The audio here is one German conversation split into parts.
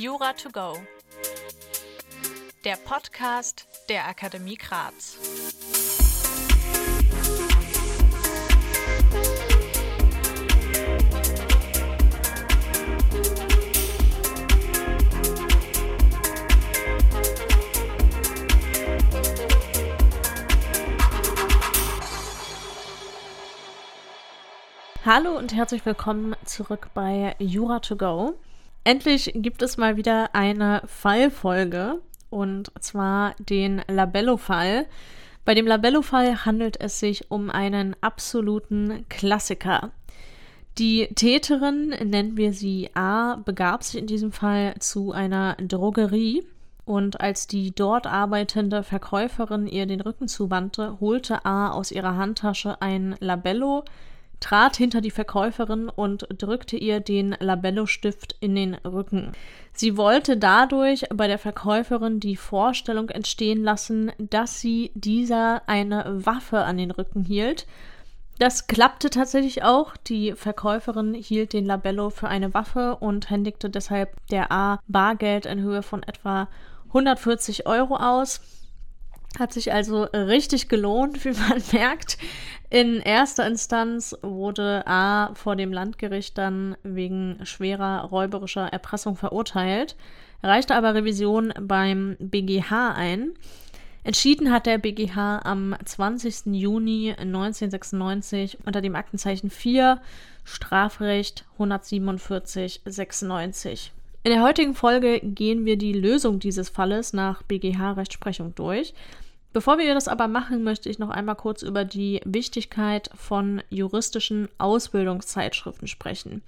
Jura to go. Der Podcast der Akademie Graz. Hallo und herzlich willkommen zurück bei Jura to go. Endlich gibt es mal wieder eine Fallfolge und zwar den Labello-Fall. Bei dem Labello-Fall handelt es sich um einen absoluten Klassiker. Die Täterin, nennen wir sie A, begab sich in diesem Fall zu einer Drogerie und als die dort arbeitende Verkäuferin ihr den Rücken zuwandte, holte A aus ihrer Handtasche ein Labello, trat hinter die Verkäuferin und drückte ihr den Labello-Stift in den Rücken. Sie wollte dadurch bei der Verkäuferin die Vorstellung entstehen lassen, dass sie dieser eine Waffe an den Rücken hielt. Das klappte tatsächlich auch. Die Verkäuferin hielt den Labello für eine Waffe und händigte deshalb der A Bargeld in Höhe von etwa 140 Euro aus. Hat sich also richtig gelohnt, wie man merkt. In erster Instanz wurde A vor dem Landgericht dann wegen schwerer räuberischer Erpressung verurteilt, reichte aber Revision beim BGH ein. Entschieden hat der BGH am 20. Juni 1996 unter dem Aktenzeichen 4 Strafrecht 147-96. In der heutigen Folge gehen wir die Lösung dieses Falles nach BGH-Rechtsprechung durch. Bevor wir das aber machen, möchte ich noch einmal kurz über die Wichtigkeit von juristischen Ausbildungszeitschriften sprechen.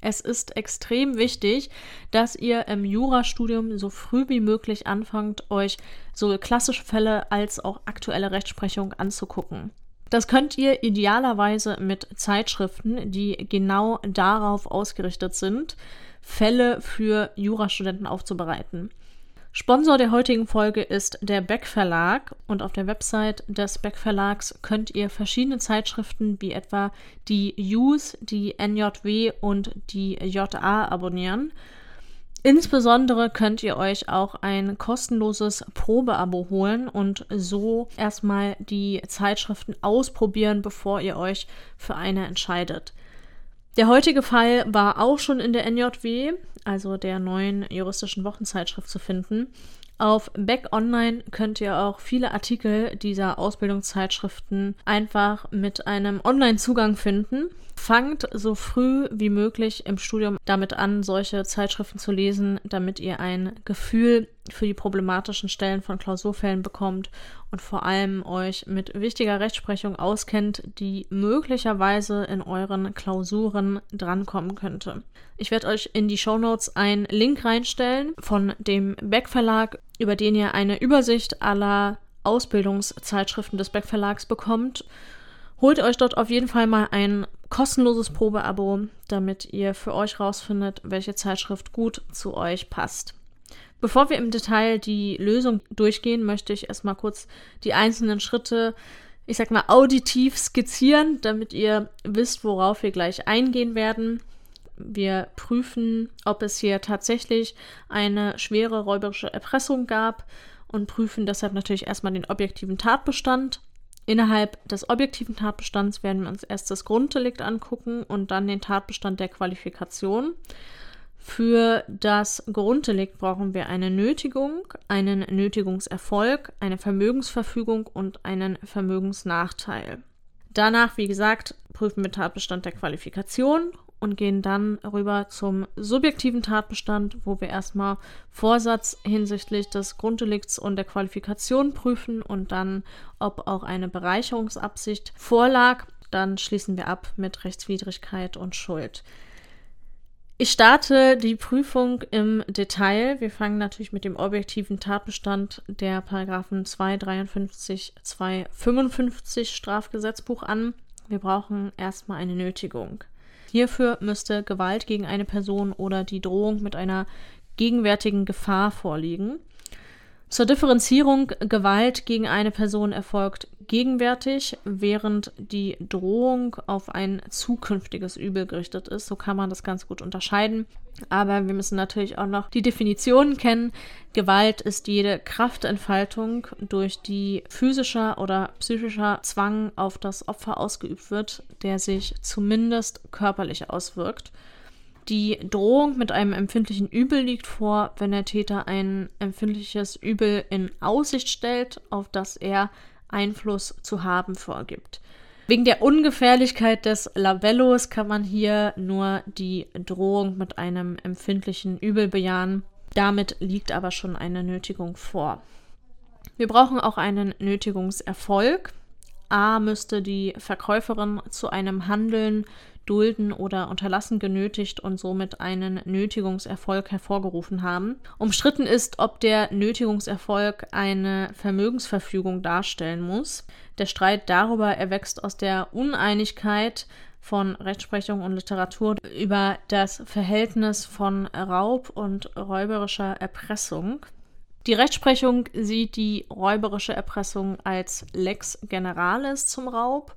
Es ist extrem wichtig, dass ihr im Jurastudium so früh wie möglich anfangt, euch so klassische Fälle als auch aktuelle Rechtsprechung anzugucken. Das könnt ihr idealerweise mit Zeitschriften, die genau darauf ausgerichtet sind, Fälle für Jurastudenten aufzubereiten. Sponsor der heutigen Folge ist der Beck Verlag und auf der Website des Beck Verlags könnt ihr verschiedene Zeitschriften wie etwa die Use, die NJW und die JA abonnieren. Insbesondere könnt ihr euch auch ein kostenloses Probeabo holen und so erstmal die Zeitschriften ausprobieren, bevor ihr euch für eine entscheidet. Der heutige Fall war auch schon in der NJW, also der neuen juristischen Wochenzeitschrift, zu finden. Auf Back Online könnt ihr auch viele Artikel dieser Ausbildungszeitschriften einfach mit einem Online-Zugang finden. Fangt so früh wie möglich im Studium damit an, solche Zeitschriften zu lesen, damit ihr ein Gefühl für die problematischen Stellen von Klausurfällen bekommt und vor allem euch mit wichtiger Rechtsprechung auskennt, die möglicherweise in euren Klausuren drankommen könnte. Ich werde euch in die Shownotes einen Link reinstellen von dem Beck Verlag, über den ihr eine Übersicht aller Ausbildungszeitschriften des Beck Verlags bekommt. Holt euch dort auf jeden Fall mal ein kostenloses Probeabo, damit ihr für euch rausfindet, welche Zeitschrift gut zu euch passt. Bevor wir im Detail die Lösung durchgehen, möchte ich erstmal kurz die einzelnen Schritte, ich sag mal, auditiv skizzieren, damit ihr wisst, worauf wir gleich eingehen werden. Wir prüfen, ob es hier tatsächlich eine schwere räuberische Erpressung gab und prüfen deshalb natürlich erstmal den objektiven Tatbestand. Innerhalb des objektiven Tatbestands werden wir uns erst das Grunddelikt angucken und dann den Tatbestand der Qualifikation. Für das Grunddelikt brauchen wir eine Nötigung, einen Nötigungserfolg, eine Vermögensverfügung und einen Vermögensnachteil. Danach, wie gesagt, prüfen wir Tatbestand der Qualifikation und gehen dann rüber zum subjektiven Tatbestand, wo wir erstmal Vorsatz hinsichtlich des Grunddelikts und der Qualifikation prüfen und dann, ob auch eine Bereicherungsabsicht vorlag. Dann schließen wir ab mit Rechtswidrigkeit und Schuld. Ich starte die Prüfung im Detail. Wir fangen natürlich mit dem objektiven Tatbestand der Paragraphen 253, 255 Strafgesetzbuch an. Wir brauchen erstmal eine Nötigung. Hierfür müsste Gewalt gegen eine Person oder die Drohung mit einer gegenwärtigen Gefahr vorliegen. Zur Differenzierung Gewalt gegen eine Person erfolgt gegenwärtig, während die Drohung auf ein zukünftiges Übel gerichtet ist. So kann man das ganz gut unterscheiden. Aber wir müssen natürlich auch noch die Definitionen kennen. Gewalt ist jede Kraftentfaltung, durch die physischer oder psychischer Zwang auf das Opfer ausgeübt wird, der sich zumindest körperlich auswirkt. Die Drohung mit einem empfindlichen Übel liegt vor, wenn der Täter ein empfindliches Übel in Aussicht stellt, auf das er Einfluss zu haben vorgibt. Wegen der Ungefährlichkeit des Labellos kann man hier nur die Drohung mit einem empfindlichen Übel bejahen. Damit liegt aber schon eine Nötigung vor. Wir brauchen auch einen Nötigungserfolg. A müsste die Verkäuferin zu einem Handeln Dulden oder Unterlassen genötigt und somit einen Nötigungserfolg hervorgerufen haben. Umstritten ist, ob der Nötigungserfolg eine Vermögensverfügung darstellen muss. Der Streit darüber erwächst aus der Uneinigkeit von Rechtsprechung und Literatur über das Verhältnis von Raub und räuberischer Erpressung. Die Rechtsprechung sieht die räuberische Erpressung als Lex Generalis zum Raub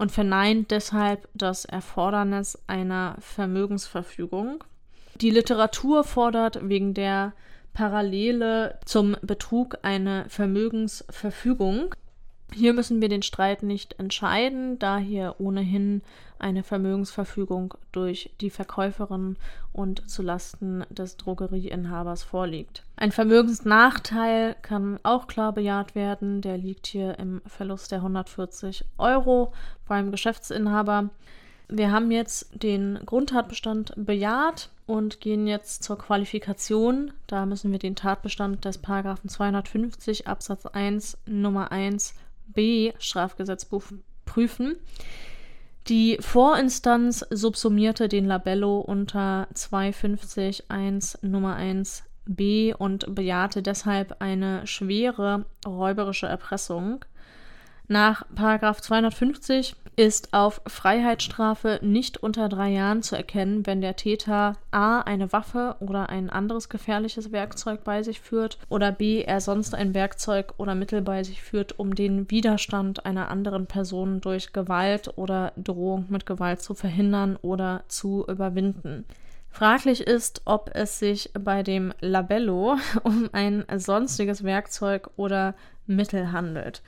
und verneint deshalb das Erfordernis einer Vermögensverfügung. Die Literatur fordert wegen der Parallele zum Betrug eine Vermögensverfügung. Hier müssen wir den Streit nicht entscheiden, da hier ohnehin eine Vermögensverfügung durch die Verkäuferin und zulasten des Drogerieinhabers vorliegt. Ein Vermögensnachteil kann auch klar bejaht werden. Der liegt hier im Verlust der 140 Euro beim Geschäftsinhaber. Wir haben jetzt den Grundtatbestand bejaht und gehen jetzt zur Qualifikation. Da müssen wir den Tatbestand des Paragraphen 250 Absatz 1 Nummer 1 B Strafgesetzbuch prüfen. Die Vorinstanz subsumierte den Labello unter 250.1 Nummer 1 B und bejahte deshalb eine schwere räuberische Erpressung. Nach 250 ist auf Freiheitsstrafe nicht unter drei Jahren zu erkennen, wenn der Täter a. eine Waffe oder ein anderes gefährliches Werkzeug bei sich führt oder b. er sonst ein Werkzeug oder Mittel bei sich führt, um den Widerstand einer anderen Person durch Gewalt oder Drohung mit Gewalt zu verhindern oder zu überwinden. Fraglich ist, ob es sich bei dem Labello um ein sonstiges Werkzeug oder Mittel handelt.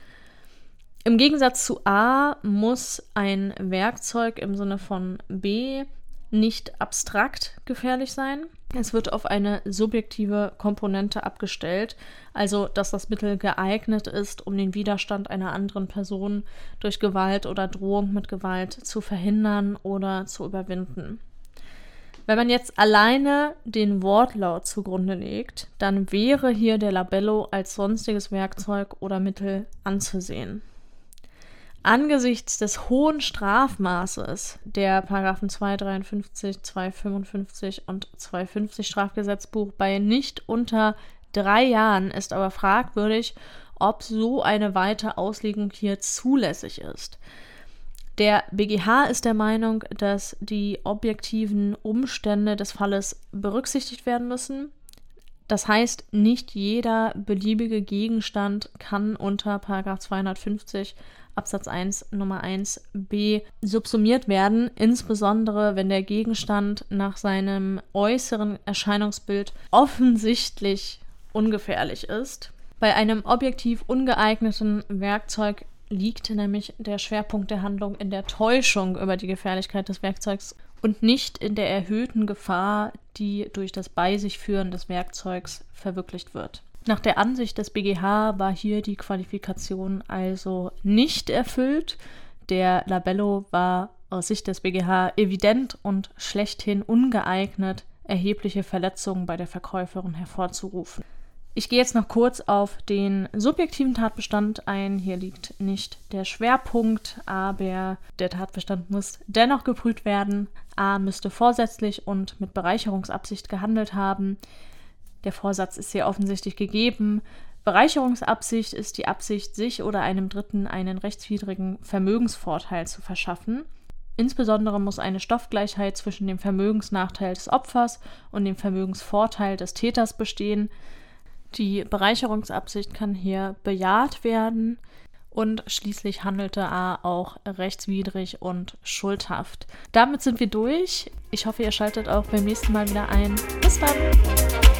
Im Gegensatz zu A muss ein Werkzeug im Sinne von B nicht abstrakt gefährlich sein. Es wird auf eine subjektive Komponente abgestellt, also dass das Mittel geeignet ist, um den Widerstand einer anderen Person durch Gewalt oder Drohung mit Gewalt zu verhindern oder zu überwinden. Wenn man jetzt alleine den Wortlaut zugrunde legt, dann wäre hier der Labello als sonstiges Werkzeug oder Mittel anzusehen. Angesichts des hohen Strafmaßes der Paragraphen 253, 255 und 250 Strafgesetzbuch bei nicht unter drei Jahren ist aber fragwürdig, ob so eine weite Auslegung hier zulässig ist. Der BGH ist der Meinung, dass die objektiven Umstände des Falles berücksichtigt werden müssen. Das heißt, nicht jeder beliebige Gegenstand kann unter 250 Absatz 1 Nummer 1 b subsumiert werden, insbesondere wenn der Gegenstand nach seinem äußeren Erscheinungsbild offensichtlich ungefährlich ist. Bei einem objektiv ungeeigneten Werkzeug liegt nämlich der Schwerpunkt der Handlung in der Täuschung über die Gefährlichkeit des Werkzeugs und nicht in der erhöhten Gefahr, die durch das Bei sich führen des Werkzeugs verwirklicht wird. Nach der Ansicht des BGH war hier die Qualifikation also nicht erfüllt. Der Labello war aus Sicht des BGH evident und schlechthin ungeeignet, erhebliche Verletzungen bei der Verkäuferin hervorzurufen. Ich gehe jetzt noch kurz auf den subjektiven Tatbestand ein. Hier liegt nicht der Schwerpunkt, aber der Tatbestand muss dennoch geprüft werden. A müsste vorsätzlich und mit Bereicherungsabsicht gehandelt haben. Der Vorsatz ist hier offensichtlich gegeben. Bereicherungsabsicht ist die Absicht, sich oder einem Dritten einen rechtswidrigen Vermögensvorteil zu verschaffen. Insbesondere muss eine Stoffgleichheit zwischen dem Vermögensnachteil des Opfers und dem Vermögensvorteil des Täters bestehen. Die Bereicherungsabsicht kann hier bejaht werden und schließlich handelte A auch rechtswidrig und schuldhaft. Damit sind wir durch. Ich hoffe, ihr schaltet auch beim nächsten Mal wieder ein. Bis dann!